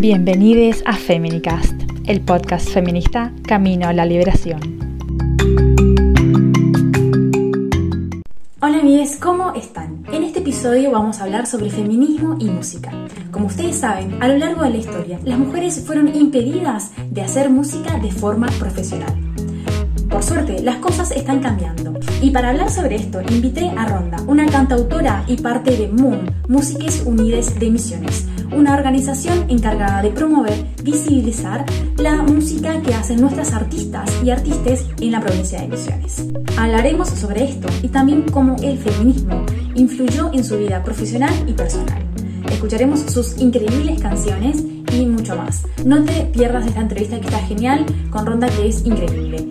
Bienvenidos a Feminicast, el podcast feminista Camino a la Liberación. Hola amigues, ¿cómo están? En este episodio vamos a hablar sobre feminismo y música. Como ustedes saben, a lo largo de la historia, las mujeres fueron impedidas de hacer música de forma profesional. Por suerte, las cosas están cambiando. Y para hablar sobre esto, invité a Ronda, una cantautora y parte de Moon, Músiques Unides de Misiones, una organización encargada de promover, visibilizar la música que hacen nuestras artistas y artistas en la provincia de Misiones. Hablaremos sobre esto y también cómo el feminismo influyó en su vida profesional y personal. Escucharemos sus increíbles canciones y mucho más. No te pierdas esta entrevista que está genial con Ronda que es increíble.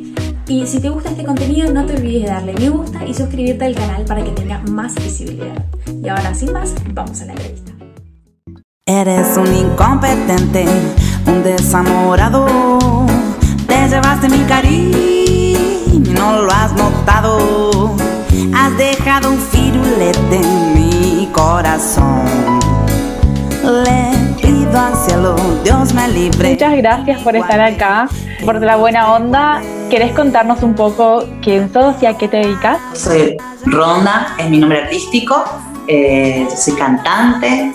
Y si te gusta este contenido, no te olvides de darle me gusta y suscribirte al canal para que tenga más visibilidad. Y ahora, sin más, vamos a la entrevista. Eres un incompetente, un desamorado. Te llevaste mi cariño, no lo has notado. Has dejado un firulete en mi corazón. Le pido al cielo, Dios me libre. Muchas gracias por estar acá, por la buena onda. ¿Querés contarnos un poco quién sos y a qué te dedicas? Soy Ronda, es mi nombre artístico. Eh, yo soy cantante,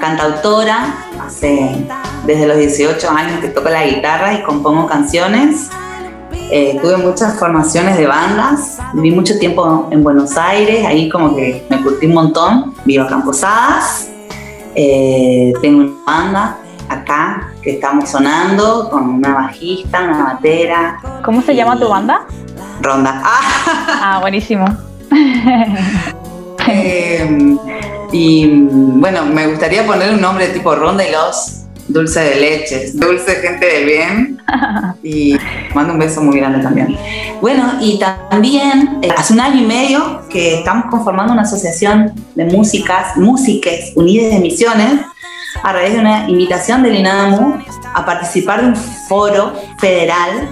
cantautora. Hace desde los 18 años que toco la guitarra y compongo canciones. Eh, tuve muchas formaciones de bandas. Viví mucho tiempo en Buenos Aires, ahí como que me curtí un montón. Vivo acá en Posadas. Eh, tengo una banda acá que estamos sonando con una bajista, una batera. ¿Cómo se llama tu banda? Ronda. Ah, buenísimo. Eh, y bueno, me gustaría poner un nombre tipo Ronda y los Dulce de Leches, Dulce Gente del Bien. Y mando un beso muy grande también. Bueno, y también eh, hace un año y medio que estamos conformando una asociación de músicas, músiques unidas de misiones, a raíz de una invitación del INAMU a participar de un foro federal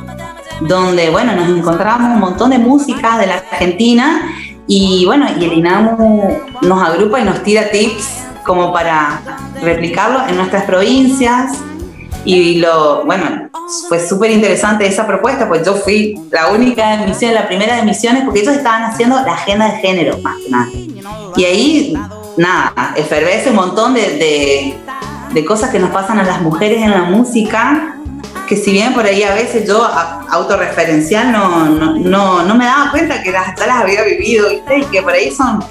donde, bueno, nos encontramos un montón de músicas de la Argentina y bueno, y el INAMU nos agrupa y nos tira tips como para replicarlo en nuestras provincias. Y lo, bueno, fue súper interesante esa propuesta, pues yo fui la única de misiones, la primera de misiones, porque ellos estaban haciendo la agenda de género, más que nada. Y ahí, nada, efervece un montón de, de, de cosas que nos pasan a las mujeres en la música, que si bien por ahí a veces yo a- autorreferencial no, no, no, no me daba cuenta que las, las había vivido, ¿viste? Y que por ahí son,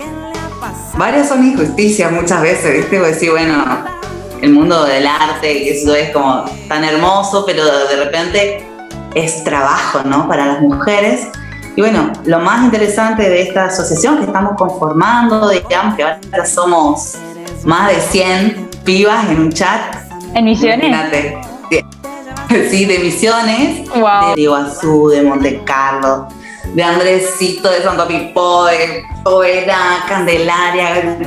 varias son injusticias muchas veces, ¿viste? Porque decir, bueno, el mundo del arte, que eso es como tan hermoso, pero de repente es trabajo, ¿no? Para las mujeres. Y bueno, lo más interesante de esta asociación que estamos conformando, digamos que ahora somos más de 100 pibas en un chat, ¿En Misiones? Imagínate. Sí, de Misiones, Wow. de Iguazú, de Monte Carlo, de Andresito, de Santo Pipó, de Poveda, Candelaria,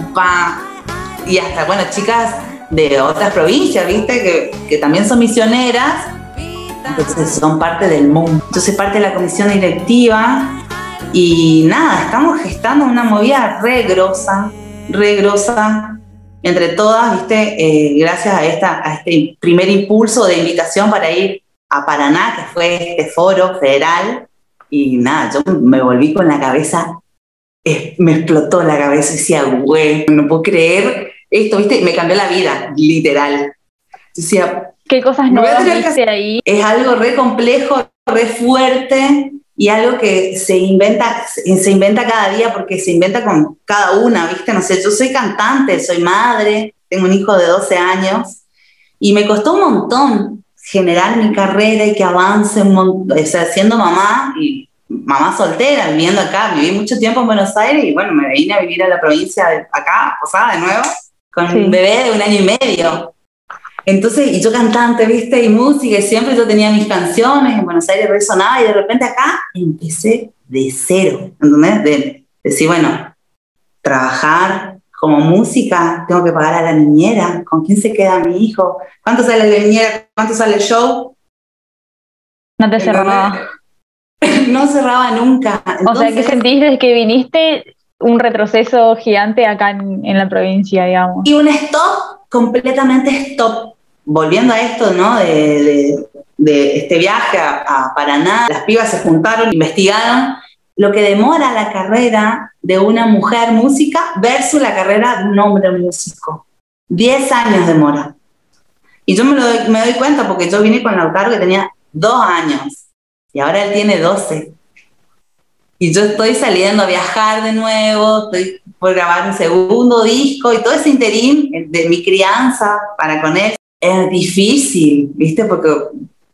y hasta, bueno, chicas de otras provincias, ¿viste? Que, que también son misioneras, entonces son parte del mundo. Yo soy parte de la comisión directiva y nada, estamos gestando una movida re grosa, re grosa, entre todas, ¿viste? Eh, gracias a, esta, a este primer impulso de invitación para ir a Paraná, que fue este foro federal, y nada, yo me volví con la cabeza, eh, me explotó la cabeza y decía, güey, no puedo creer esto, ¿viste? Me cambió la vida, literal. Decía, ¿Qué cosas Me voy a nuevas tener que viste ahí? es algo re complejo, re fuerte y algo que se inventa, se inventa cada día porque se inventa con cada una, ¿viste? No sé, yo soy cantante, soy madre, tengo un hijo de 12 años y me costó un montón generar mi carrera y que avance un montón, o sea, siendo mamá y mamá soltera, viviendo acá, viví mucho tiempo en Buenos Aires y bueno, me vine a vivir a la provincia de acá, Posada de nuevo, con Sí. un bebé de un año y medio. Entonces, y yo cantante, viste, y música, y siempre yo tenía mis canciones, en Buenos Aires resonaba, y de repente acá empecé de cero, ¿entendés? De decir, bueno, trabajar como música, tengo que pagar a la niñera, ¿con quién se queda mi hijo? ¿Cuánto sale la niñera? ¿Cuánto sale el show? No te cerraba. no cerraba nunca. O sea, ¿qué sentís desde que viniste un retroceso gigante acá en, en la provincia, digamos? Y un stop, completamente stop. volviendo a esto, ¿no? De, este viaje a, Paraná, las pibas se juntaron, investigaron lo que demora la carrera de una mujer música versus la carrera de un hombre músico. Diez años demora. Y yo me, lo doy, me doy cuenta porque yo vine con Lautaro que tenía dos años y ahora él tiene doce. Y yo estoy saliendo a viajar de nuevo, estoy por grabar un segundo disco y todo ese interín de mi crianza para con él es difícil, ¿viste? Porque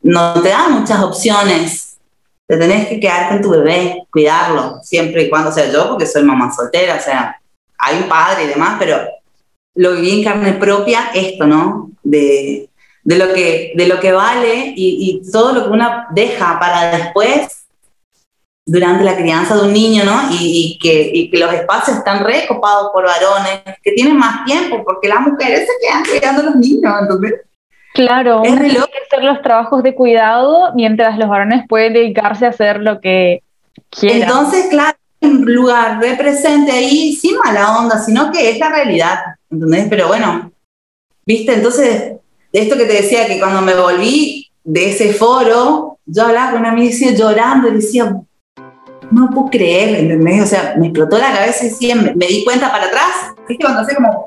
no te dan muchas opciones. Te tenés que quedar con tu bebé, cuidarlo, siempre y cuando sea yo, porque soy mamá soltera, o sea, hay un padre y demás, pero lo viví en carne propia esto, ¿no? De, de, lo, que, de lo que vale y, y todo lo que uno deja para después durante la crianza de un niño, ¿no? Y, que, los espacios están recopados por varones, que tienen más tiempo, porque las mujeres se quedan cuidando a los niños, entonces... Claro, es que hacer los trabajos de cuidado mientras los varones pueden dedicarse a hacer lo que quieran. Entonces, claro, un lugar de presente ahí, sin mala onda, sino que es la realidad, ¿entendés? Pero bueno, viste, entonces, esto que te decía, que cuando me volví de ese foro, yo hablaba con una amiga llorando y decía, no puedo creer, ¿entendés? O sea, me explotó la cabeza y sí, me, di cuenta para atrás, ¿viste? Cuando hace como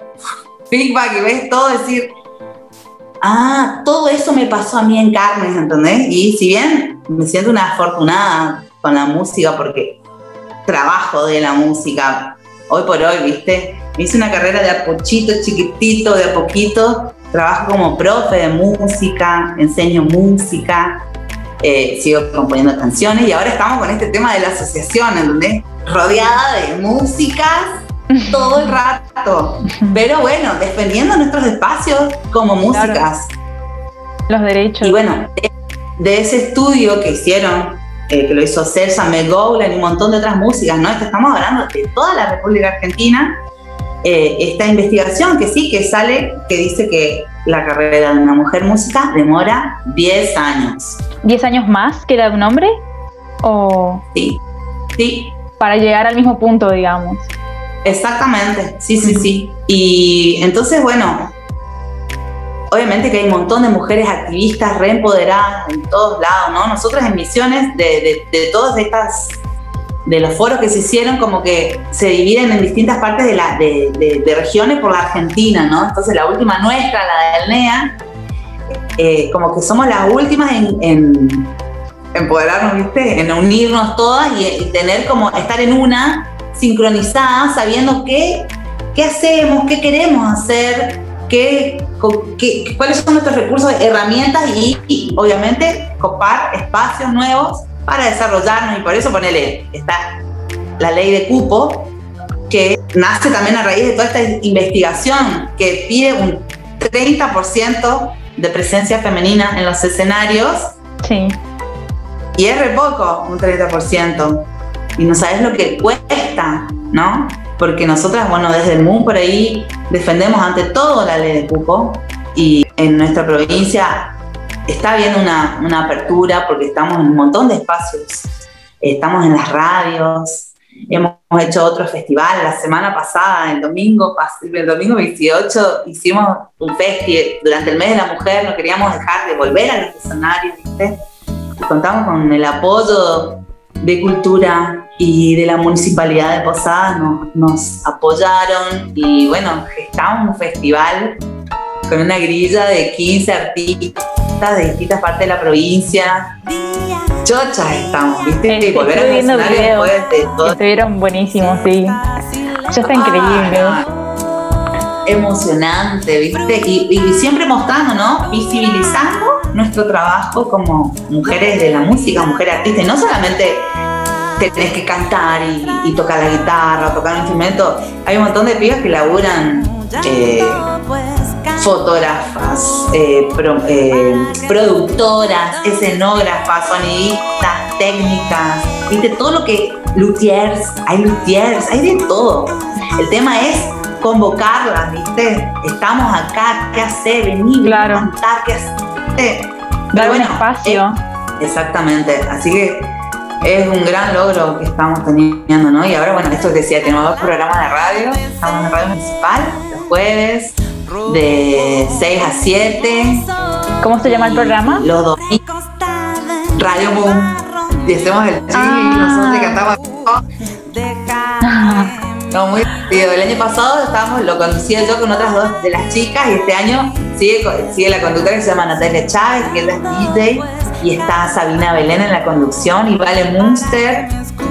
feedback y ves todo, decir, ah, todo eso me pasó a mí en carne, ¿entendés? Y si bien me siento una afortunada con la música porque trabajo de la música, hoy por hoy, ¿viste? Hice una carrera de a pochito, chiquitito, de a poquito, trabajo como profe de música, enseño música, eh, sigo componiendo canciones y ahora estamos con este tema de la asociación, en donde rodeada de músicas todo el rato. Pero bueno, defendiendo nuestros espacios como músicas. Los derechos. Y bueno, de, ese estudio que hicieron, eh, que lo hizo Celsa Megoulan y un montón de otras músicas, ¿no? estamos hablando de toda la República Argentina. Eh, esta investigación que sí, que sale, que dice que la carrera de una mujer música demora 10 años. ¿10 años más que la de un hombre? ¿O sí, sí. Para llegar al mismo punto, digamos. Exactamente, sí, sí, sí. Y entonces, bueno, obviamente que hay un montón de mujeres activistas reempoderadas en todos lados, ¿no? Nosotros en misiones de, de todas estas de los foros que se hicieron como que se dividen en distintas partes de, la, de, regiones por la Argentina, ¿no? Entonces la última nuestra, la del NEA, eh, como que somos las últimas en, empoderarnos, ¿viste? En unirnos todas y, tener como, estar en una sincronizada, sabiendo qué, qué hacemos, qué queremos hacer, qué, cuáles son nuestros recursos, herramientas y, y obviamente copar espacios nuevos para desarrollarnos y por eso ponele, está la ley de cupo, que nace también a raíz de toda esta investigación que pide un 30% de presencia femenina en los escenarios. Sí. Y es re poco, un 30%. Y no sabes lo que cuesta, ¿no? Porque nosotras, bueno, desde el MUN por ahí defendemos ante todo la ley de cupo y en nuestra provincia está habiendo una, una, apertura porque estamos en un montón de espacios. Estamos en las radios, hemos hecho otro festival. La semana pasada, el domingo, el domingo 28, hicimos un festival durante el mes de la mujer. No queríamos dejar de volver a los escenarios, ¿viste? Y contamos con el apoyo de Cultura y de la Municipalidad de Posadas. Nos, nos apoyaron y bueno, gestamos un festival con una grilla de 15 artistas de distintas partes de la provincia. Chochas estamos, ¿viste? y volver a viendo videos. De todo. Estuvieron buenísimos, sí. Ya está increíble. Emocionante, ¿viste? Y, siempre mostrando, ¿no? Visibilizando nuestro trabajo como mujeres de la música, mujeres artistas. no solamente tenés que cantar y, tocar la guitarra, tocar un instrumento. Hay un montón de pibas que laburan eh, fotógrafas, eh, eh, productoras, escenógrafas, sonidistas, técnicas, viste, todo lo que, luthiers, hay luthiers, hay de todo. El tema es convocarlas, viste, estamos acá, ¿qué hacer? Venir, claro. cantar, ¿qué hacer? Dar buen espacio. exactamente, así que es un gran logro que estamos teniendo, ¿no? Y ahora, bueno, esto decía, tenemos dos programas de radio, estamos en radio municipal jueves, de 6 a 7 ¿Cómo se llama el programa? Los domingos. Radio Boom. Y hacemos el chill Ah. y nosotros cantamos. No, muy divertido. El año pasado estábamos, lo conducía yo con otras dos de las chicas y este año sigue, sigue la conductora que se llama Natalia Chávez, que es la DJ, y está Sabina Belén en la conducción y Vale Munster.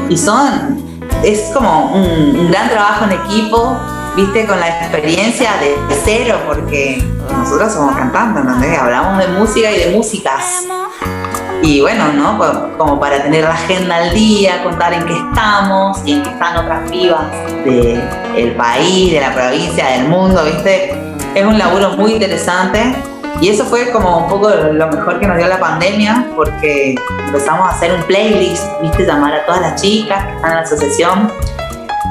Y son, es como un, un gran trabajo en equipo, viste, con la experiencia de cero, porque nosotros somos cantantes, ¿entendés? Hablamos de música y de músicas. Y bueno, ¿no? Co- Como para tener la agenda al día, contar en qué estamos y en qué están otras vivas del país, de la provincia, del mundo, ¿viste? Es un laburo muy interesante y eso fue como un poco lo mejor que nos dio la pandemia porque empezamos a hacer un playlist, ¿viste? Llamar a todas las chicas que están en la asociación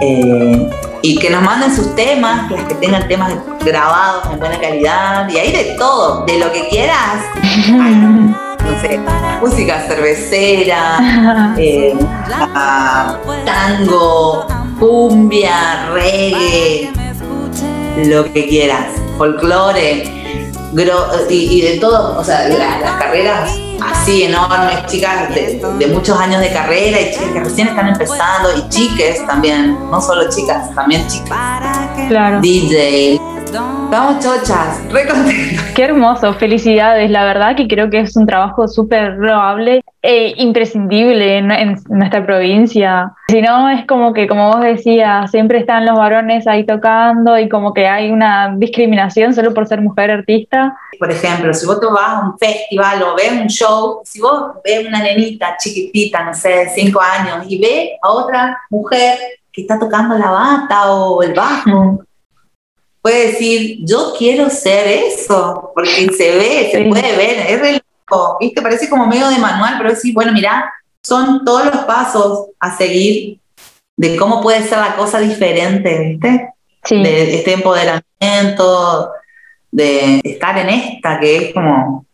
eh, y que nos manden sus temas, las que tengan temas grabados en buena calidad y hay de todo, de lo que quieras. No sé, música cervecera, eh, tango, cumbia, reggae, lo que quieras, folclore, y, y de todo, o sea, la- las carreras así enormes, chicas de, de muchos años de carrera y chicas que recién están empezando, y chiques también, no solo chicas, también chicas, Claro. DJ. Estamos chochas, re. Qué hermoso, felicidades. La verdad que creo que es un trabajo súper loable e imprescindible en, en nuestra provincia. Si no, es como que, como vos decías, siempre están los varones ahí tocando y como que hay una discriminación solo por ser mujer artista. Por ejemplo, si vos te vas a un festival o ves un show, si vos ves una nenita chiquitita, no sé, de 5 años, y ves a otra mujer que está tocando la bata o el bajo, puede decir, yo quiero ser eso, porque se ve, se Sí. puede ver, es ¿viste? Parece como medio de manual, pero decir, bueno, mira, son todos los pasos a seguir de cómo puede ser la cosa diferente, ¿viste? Sí. de este empoderamiento, de estar en esta, que es como,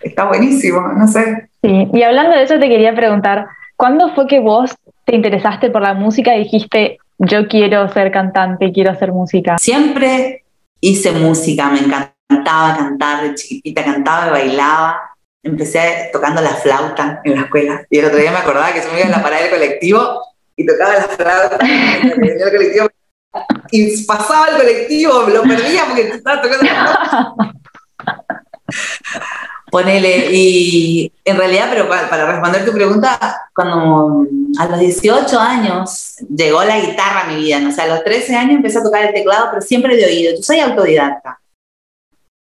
está buenísimo, no sé. Sí, y hablando de eso te quería preguntar, ¿cuándo fue que vos te interesaste por la música y dijiste, yo quiero ser cantante, quiero hacer música? Siempre hice música, me encantaba cantar, de chiquitita cantaba y bailaba. Empecé tocando la flauta en la escuela y el otro día me acordaba que yo me iba a la parada del colectivo y tocaba la flauta el colectivo y pasaba el colectivo, lo perdía porque estaba tocando la flauta. Ponele, y en realidad, pero para, para responder tu pregunta, cuando a los 18 años llegó la guitarra a mi vida, ¿no? o sea, a los 13 años empecé a tocar el teclado, pero siempre de oído. Yo soy autodidacta,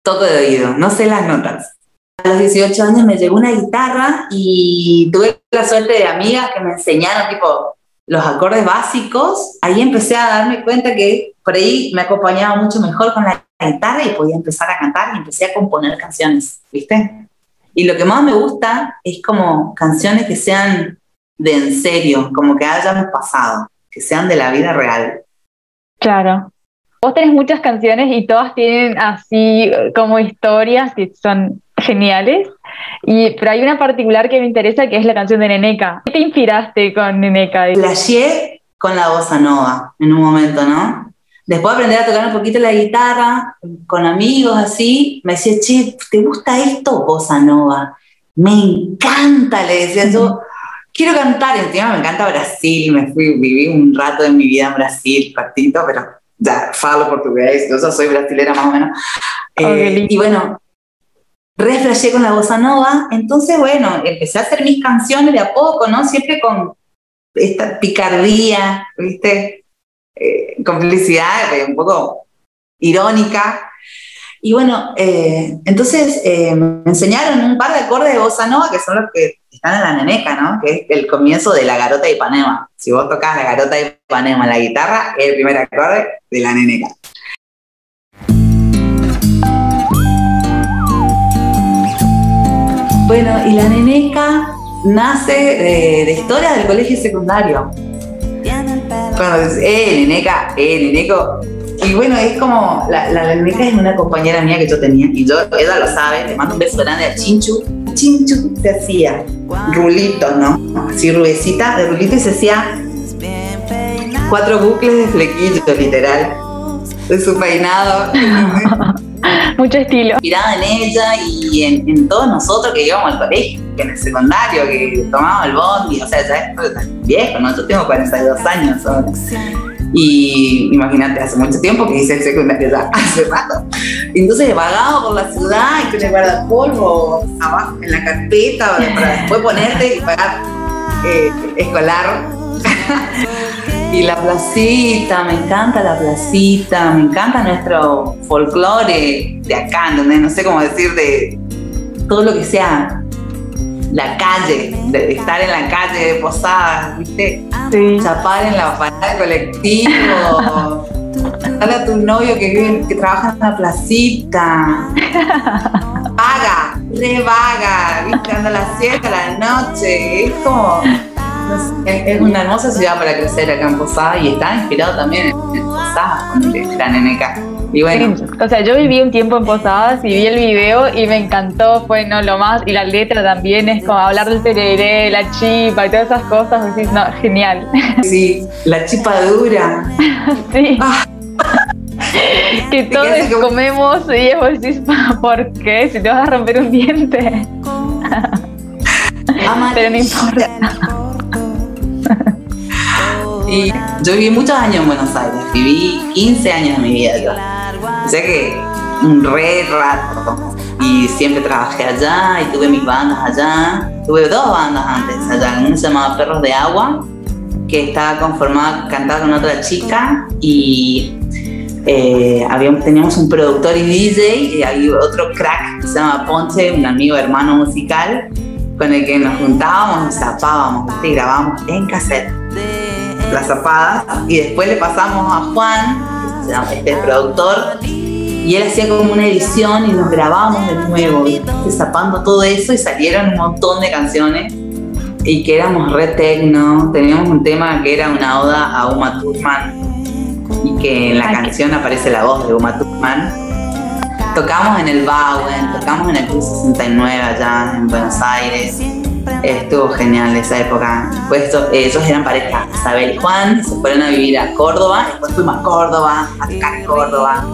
toco de oído, no sé las notas. A los 18 años me llegó una guitarra y tuve la suerte de amigas que me enseñaron, tipo, los acordes básicos. Ahí empecé a darme cuenta que por ahí me acompañaba mucho mejor con la guitarra y podía empezar a cantar y empecé a componer canciones, ¿viste? Y lo que más me gusta es como canciones que sean de en serio, como que hayan pasado, que sean de la vida real. Claro. Vos tenés muchas canciones y todas tienen así eh, como historias que son geniales. Y, pero hay una particular que me interesa que es la canción de Neneca. ¿Qué te inspiraste con Neneca? Flashé con la bossa nova en un momento, ¿no? Después de aprender a tocar un poquito la guitarra, con amigos así, me decía, che, ¿te gusta esto, bossa nova? Me encanta, le decía yo, quiero cantar. Encima me encanta Brasil, me fui, viví un rato de mi vida en Brasil, cortito, pero ya falo portugués, yo soy brasilera más o menos. qué Eh, y bueno, reflashé con la bossa nova, entonces bueno, empecé a hacer mis canciones de a poco, ¿no? Siempre con esta picardía, ¿viste? Eh, eh, un poco irónica. Y bueno, eh, entonces eh, me enseñaron un par de acordes de bossa nova que son los que están en la neneca, ¿no? Que es el comienzo de la garota de Ipanema. Si vos tocas la garota de Ipanema en la guitarra, es el primer acorde de la neneca. Bueno, y la neneca nace de, historia del colegio secundario. Cuando dices, eh, neneca, eh, neneco. Y bueno, es como, la, la, neneca es una compañera mía que yo tenía, y yo, ella lo sabe, le mando un beso grande a Chinchu. Chinchu se hacía rulitos, ¿no? Así ruecita de rulito y se hacía cuatro bucles de flequillo, literal, de su peinado. Mucho estilo. Inspirada en ella y en, todos nosotros que íbamos al colegio, que en el secundario, que tomábamos el bondi, o sea, ya es viejo, ¿no? Yo tengo 42 años ahora. Y imagínate, hace mucho tiempo que hice el secundario ya, hace rato. Entonces vagado por la ciudad y con el guardapolvo abajo en la carpeta para después ponerte y pagar eh, escolar. y la placita, me encanta la placita, me encanta nuestro folclore de acá, No sé cómo decir, de todo lo que sea la calle, de estar en la calle de Posadas, ¿viste? Sí. Chapar en la parada de colectivo. Dale a tu novio que, vive, que trabaja en la placita. Vaga, re vaga, ¿viste? Anda a las 7 de la noche. Es como. Es, una hermosa ciudad para crecer acá en Posadas y está inspirado también en Posadas con el gran NK. Y bueno. o sea, yo viví un tiempo en Posadas y vi el video y me encantó, fue no lo más, y la letra también es como hablar del tereré, la chipa y todas esas cosas, decís, no, genial. Sí, la chipa dura. sí. Ah. que todos comemos y vos decís, ¿por qué? Si te vas a romper un diente. Pero no importa. Y yo viví muchos años en Buenos Aires, viví 15 años de mi vida o sea que un re rato. Y siempre trabajé allá y tuve mis bandas allá. Tuve dos bandas antes allá. Una se llamaba Perros de Agua, que estaba conformada, cantaba con otra chica y eh, teníamos un productor y DJ y había otro crack que se llama Ponche, un amigo hermano musical, con el que nos juntábamos, nos zapábamos y grabábamos en cassette las zapadas y después le pasamos a Juan este productor, y él hacía como una edición y nos grabábamos de nuevo, zapando todo eso y salieron un montón de canciones y que éramos re tecno, teníamos un tema que era una oda a Uma Thurman y que en la canción aparece la voz de Uma Thurman. Tocamos en el Bowen, tocamos en el Club 69 allá en Buenos Aires Estuvo genial esa época. Pues ellos eran pareja, Isabel y Juan, se fueron a vivir a Córdoba, después fuimos a Córdoba, a tocar en Córdoba.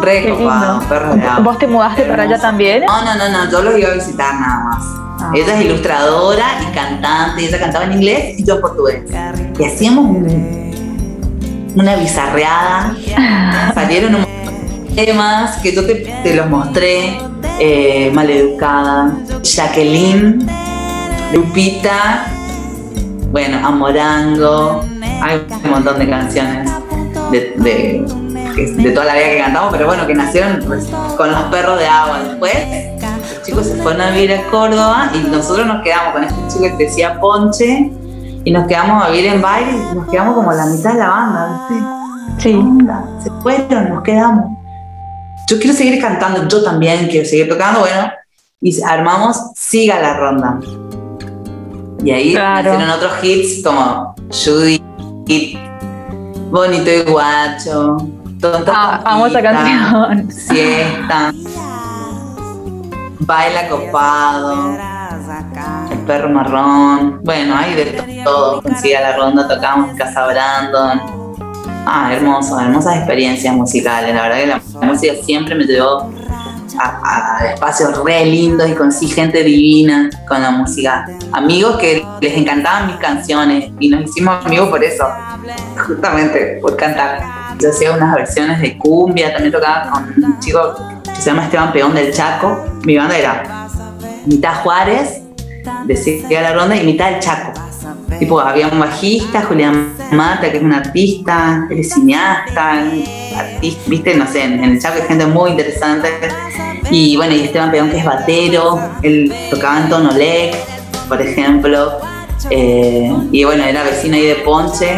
Re agua. ¿Vos te mudaste para allá también? No, no, no, no, yo los iba a visitar nada más. Ah. Ella es ilustradora y cantante, ella cantaba en inglés y yo en portugués. Y hacíamos una bizarreada, salieron un montón de temas que yo te, los mostré, eh, Maleducada, Jacqueline Lupita, bueno, Amorango, hay un montón de canciones de, de, toda la vida que cantamos, pero bueno, que nacieron con los perros de agua. Después, los chicos se fueron a vivir a Córdoba y nosotros nos quedamos con este chico que decía Ponche y nos quedamos a vivir en baile y nos quedamos como la mitad de la banda, ¿viste? Sí. Se fueron, nos quedamos. Yo quiero seguir cantando, yo también quiero seguir tocando, bueno, y armamos Siga la Ronda. Y ahí claro. hicieron otros hits como Judy, Bonito y Guacho, Tonta ah, famosa canción. Siesta, Baila Copado, El Perro Marrón. Bueno, hay de todo. Consiga la ronda, tocamos Casa Brandon. Ah, hermoso, hermosas experiencias musicales. La verdad que la música siempre me llevó a, espacios re lindos y conocí gente divina con la música. Amigos que les encantaban mis canciones y nos hicimos amigos por eso, justamente por cantar. Yo hacía unas versiones de cumbia, también tocaba con un chico que se llama Esteban Peón del Chaco. Mi banda era mitad Juárez, de la Ronda, y mitad el Chaco. Tipo, había un bajista, Julián Mata, que es un artista, él es cineasta, artista, viste, no sé, en, el Chaco hay gente muy interesante. Y bueno, y Esteban Peón, que es batero, él tocaba en tono LEC, por ejemplo. Eh, y bueno, era vecino ahí de Ponche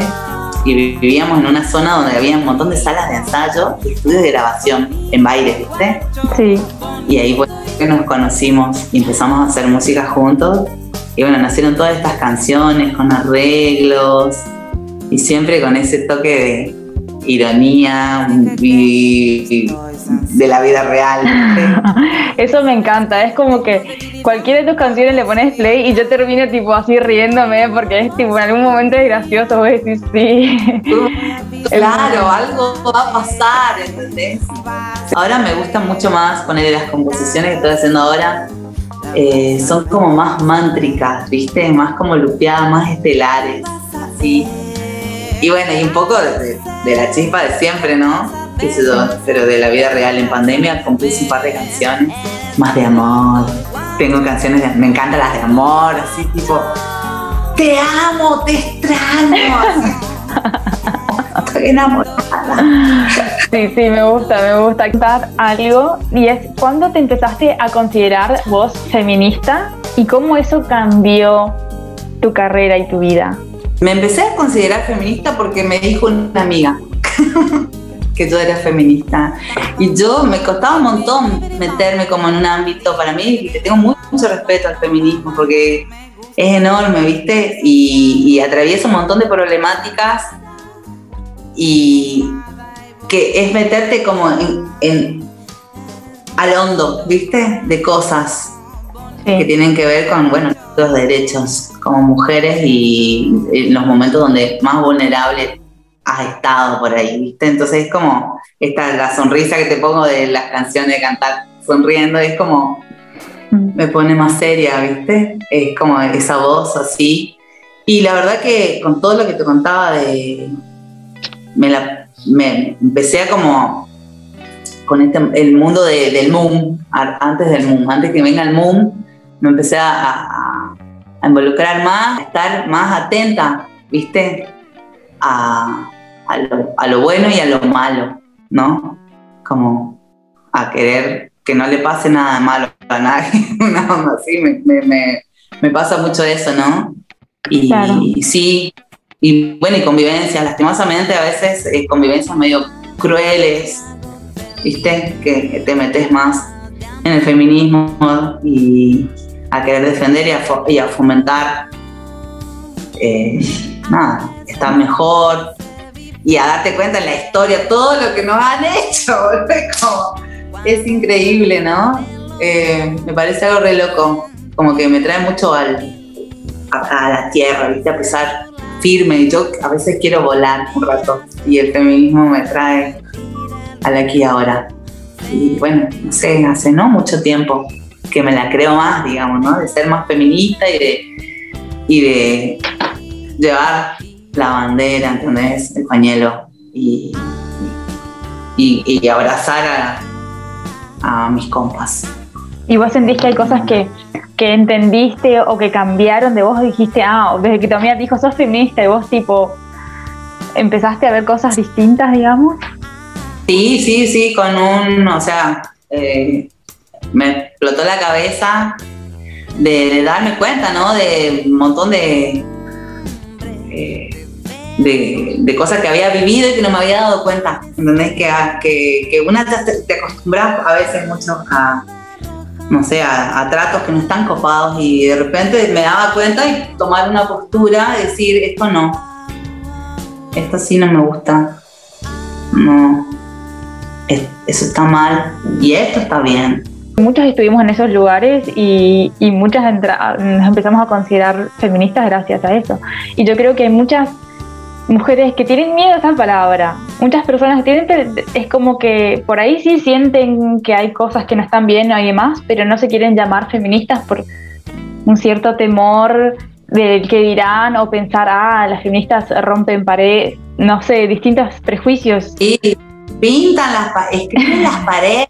y vivíamos en una zona donde había un montón de salas de ensayo y estudios de grabación en baile, ¿viste? Sí. Y ahí fue que nos conocimos y empezamos a hacer música juntos. Y bueno, nacieron todas estas canciones con arreglos y siempre con ese toque ironía y, de la vida real. Eso me encanta, es como que cualquiera de tus canciones le pones play y yo termino tipo así riéndome porque es tipo en algún momento es gracioso, voy a decir sí. Claro, algo va a pasar, ¿entendés? Ahora me gusta mucho más poner las composiciones que estoy haciendo ahora. Eh, son como más mántricas, ¿viste? Más como lupeadas, más estelares, así. Y bueno, y un poco de, de la chispa de siempre, ¿no? pero de la vida real en pandemia compuse un par de canciones más de amor. Tengo canciones, de, me encantan las de amor, así tipo, te amo, te extraño. Estoy enamorada. Sí, sí, me gusta, me gusta contar algo. Y es, ¿cuándo te empezaste a considerar vos feminista y cómo eso cambió tu carrera y tu vida? Me empecé a considerar feminista porque me dijo una amiga que yo era feminista. Y yo me costaba un montón meterme como en un ámbito para mí, y tengo mucho respeto al feminismo porque es enorme, ¿viste? Y, atraviesa un montón de problemáticas y que es meterte como en, al hondo, ¿viste? De cosas que tienen que ver con, bueno, los derechos como mujeres y en los momentos donde más vulnerables has estado por ahí, ¿viste? Entonces es como esta, la sonrisa que te pongo de las canciones de cantar sonriendo, es como, mm. me pone más seria, ¿viste? Es como esa voz así. Y la verdad que con todo lo que te contaba de... Me, la, me empecé a como con este, el mundo del MUM, antes del MUM, antes que venga el MUM, me empecé a, a involucrar más, a estar más atenta, ¿viste? a, lo, bueno y a lo malo, ¿no? Como a querer que no le pase nada malo a nadie, una onda así, me, pasa mucho eso, ¿no? Y, sí, y bueno, y convivencias, lastimosamente a veces eh, convivencias medio crueles, ¿viste? Que, te metes más en el feminismo y a querer defender y a, fomentar eh, nada, está mejor y a darte cuenta en la historia todo lo que nos han hecho. es increíble, ¿no? Eh, me parece algo re loco, como que me trae mucho al, a, la tierra, ¿viste? A pesar firme. Yo a veces quiero volar un rato y el feminismo me trae al aquí y ahora. Y bueno, no sé, hace no mucho tiempo que me la creo más, digamos, ¿no? De ser más feminista y de, y de llevar la bandera, ¿entendés? El pañuelo y, y, abrazar a, mis compas. ¿Y vos sentís que hay cosas que, que entendiste o que cambiaron de vos? Dijiste, ah, desde que tu amiga dijo, sos feminista y vos tipo, empezaste a ver cosas distintas, digamos. Sí, sí, sí, con un, o sea, eh, me explotó la cabeza de, darme cuenta, ¿no? De un montón de, eh, de, cosas que había vivido y que no me había dado cuenta. ¿Entendés? Que, que, que una te, te, acostumbras a veces mucho a, no sé, a, tratos que no están copados y de repente me daba cuenta y tomar una postura, decir, esto no, esto sí no me gusta, no, eso está mal y esto está bien. Muchos estuvimos en esos lugares y, y muchas nos empezamos a considerar feministas gracias a eso. Y yo creo que hay muchas mujeres que tienen miedo a esa palabra. Muchas personas tienen, es como que por ahí sí sienten que hay cosas que no están bien o demás, pero no se quieren llamar feministas por un cierto temor del que dirán o pensar, ah, las feministas rompen paredes, no sé, distintos prejuicios. Sí, pintan las paredes, escriben las paredes.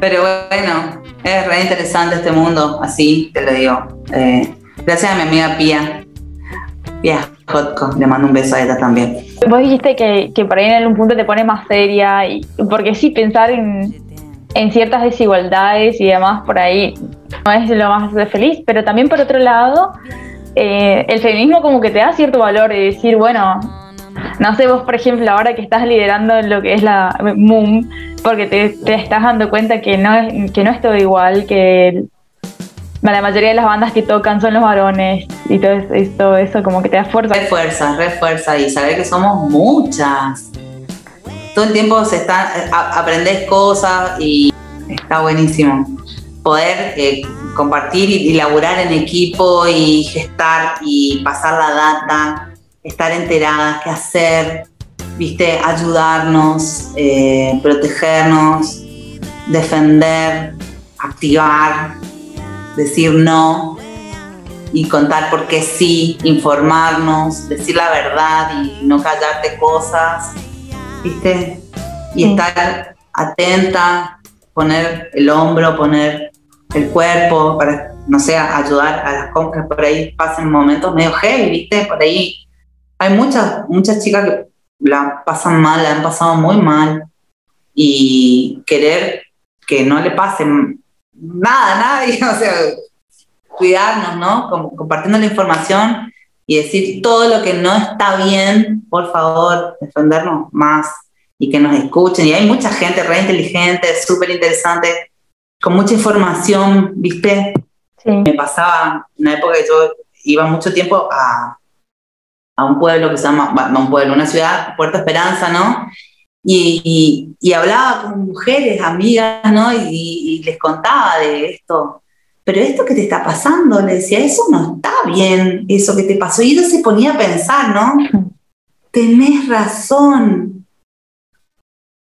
Pero bueno, es re interesante este mundo, así te lo digo. Eh, gracias a mi amiga Pía, Yeah, le mando un beso a ella también. Vos dijiste que, que por ahí en algún punto te pone más seria, y, porque sí, pensar en, ciertas desigualdades y demás por ahí no es lo más feliz, pero también por otro lado, eh, el feminismo como que te da cierto valor de decir, bueno, no sé, vos por ejemplo, ahora que estás liderando lo que es la MUM, porque te, te estás dando cuenta que no, es, que no es todo igual, que la mayoría de las bandas que tocan son los varones y todo, eso, como que te da fuerza. Refuerza, refuerza y saber que somos muchas. todo el tiempo se está, aprendes cosas y está buenísimo. Poder eh, compartir y, y laburar en equipo y gestar y pasar la data, estar enteradas, qué hacer, viste, ayudarnos, eh, protegernos, defender, activar, decir no y contar por qué sí, informarnos, decir la verdad y no callarte cosas, viste, y estar atenta, poner el hombro, poner el cuerpo para, no sé, ayudar a las compras por ahí pasen momentos medio heavy, viste, por ahí hay muchas, muchas chicas que la pasan mal, la han pasado muy mal. Y querer que no le pase nada, nada, o sea, cuidarnos, ¿no? Como compartiendo la información y decir todo lo que no está bien, por favor, defendernos más y que nos escuchen. Y hay mucha gente re inteligente, súper interesante, con mucha información, ¿viste? Me pasaba una época que yo iba mucho tiempo a, a un pueblo que se llama, bueno, un pueblo, una ciudad, Puerto Esperanza, ¿no? Y, hablaba con mujeres, amigas, ¿no? Y, les contaba de esto. Pero esto que te está pasando, le decía, eso no está bien, eso que te pasó. Y ella se ponía a pensar, ¿no? Tenés razón.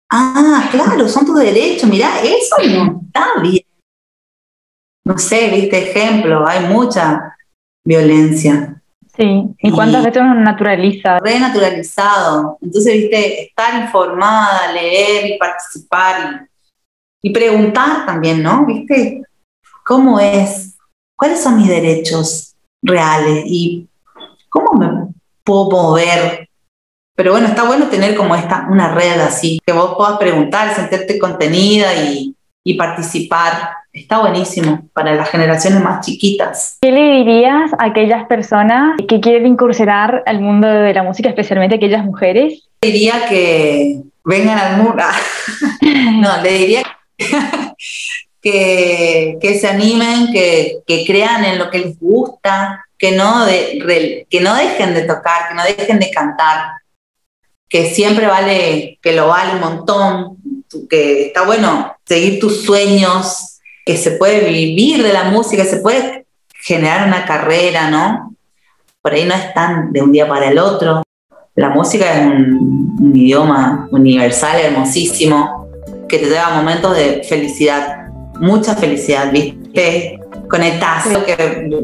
Ah, claro, son tus derechos. Mirá, eso no está bien. No sé, viste ejemplo, hay mucha violencia. Sí, ¿y cuántas veces uno naturaliza? Renaturalizado. Entonces, viste, estar informada, leer y participar y, preguntar también, ¿no? ¿Viste? ¿Cómo es? ¿Cuáles son mis derechos reales? ¿Y cómo me puedo mover? Pero bueno, está bueno tener como esta, una red así, que vos puedas preguntar, sentirte contenida y, y participar está buenísimo para las generaciones más chiquitas. ¿Qué le dirías a aquellas personas que quieren incursionar al mundo de la música, especialmente aquellas mujeres? Diría que vengan al mundo. no, le diría que, que se animen, que, que, crean en lo que les gusta, que no, de, que no dejen de tocar, que no dejen de cantar, que siempre vale, que lo vale un montón, que está bueno seguir tus sueños, que se puede vivir de la música, se puede generar una carrera, ¿no? Por ahí no es tan de un día para el otro. La música es un, idioma universal, hermosísimo, que te lleva momentos de felicidad, mucha felicidad, ¿viste? Conectás, lo que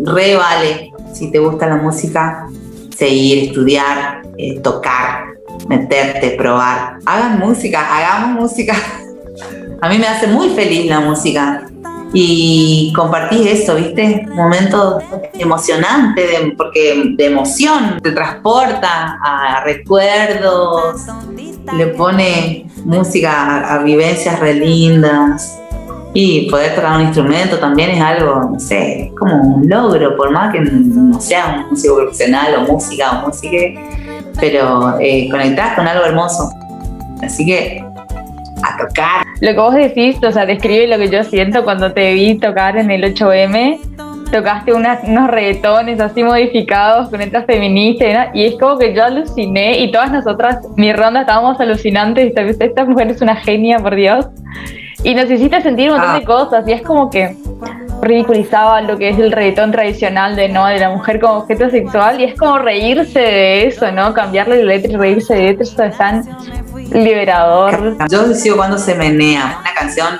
re vale si te gusta la música, seguir, estudiar, eh, tocar, meterte, probar. Hagan música, hagamos música. A mí me hace muy feliz la música y compartís eso, ¿viste? Momentos emocionantes, de, porque de emoción, te transporta a recuerdos, le pone música a, vivencias re lindas. Y poder tocar un instrumento también es algo, no sé, como un logro, por más que no sea un músico profesional o música o música, pero eh, conectás con algo hermoso. Así que a tocar. Lo que vos decís, o sea, describe lo que yo siento cuando te vi tocar en el 8M. Tocaste unos reggaetones así modificados con letras feministas y es como que yo aluciné y todas nosotras, mi ronda, estábamos alucinantes y esta mujer es una genia, por Dios. Y nos hiciste sentir un montón de ah. cosas y es como que ridiculizaba lo que es el reggaetón tradicional de no de la mujer como objeto sexual y es como reírse de eso, ¿no? Cambiarle la letra y reírse de eso es tan liberador. Yo decido cuando se menea, una canción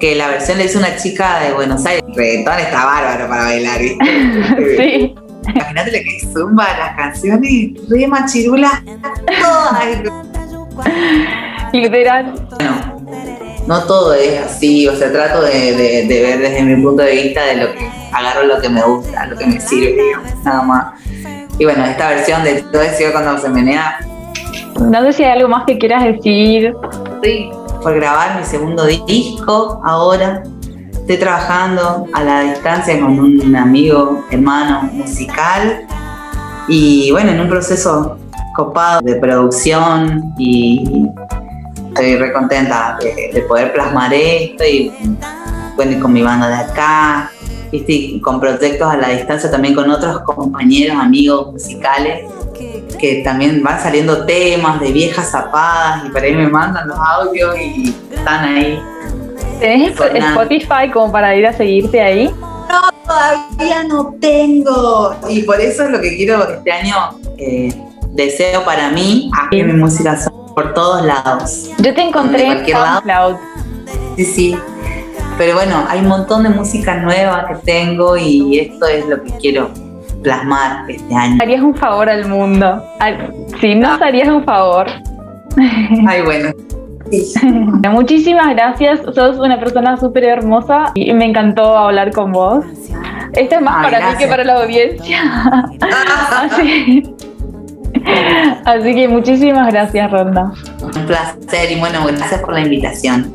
que la versión le hizo una chica de Buenos Aires. El reggaetón está bárbaro para bailar, ¿viste? sí. Imagínate lo que zumba las canciones, re machirula, todas. Literal. Bueno, no todo es así, o sea, trato de, ver desde mi punto de vista de lo que agarro lo que me gusta, lo que me sirve, nada más. Y bueno, esta versión de todo eso cuando se menea. No sé si hay algo más que quieras decir. Sí, por grabar mi segundo disco ahora. Estoy trabajando a la distancia con un amigo, hermano musical. Y bueno, en un proceso copado de producción y estoy re contenta de, poder plasmar esto y bueno, con mi banda de acá, ¿viste? con proyectos a la distancia también con otros compañeros, amigos musicales. que también van saliendo temas de viejas zapadas y por ahí me mandan los audios y están ahí. ¿Tenés Spotify como para ir a seguirte ahí? No, todavía no tengo. Y por eso es lo que quiero este año, eh, deseo para mí, que mi música por todos lados. Yo te encontré en SoundCloud. Sí, sí. Pero bueno, hay un montón de música nueva que tengo y esto es lo que quiero plasmar este año. Harías un favor al mundo. Si no, ah. harías un favor. Ay, bueno. Muchísimas gracias, sos una persona súper hermosa y me encantó hablar con vos. Esto es más para mí que para la audiencia. Así, así que muchísimas gracias, Ronda. Un placer y bueno, gracias por la invitación.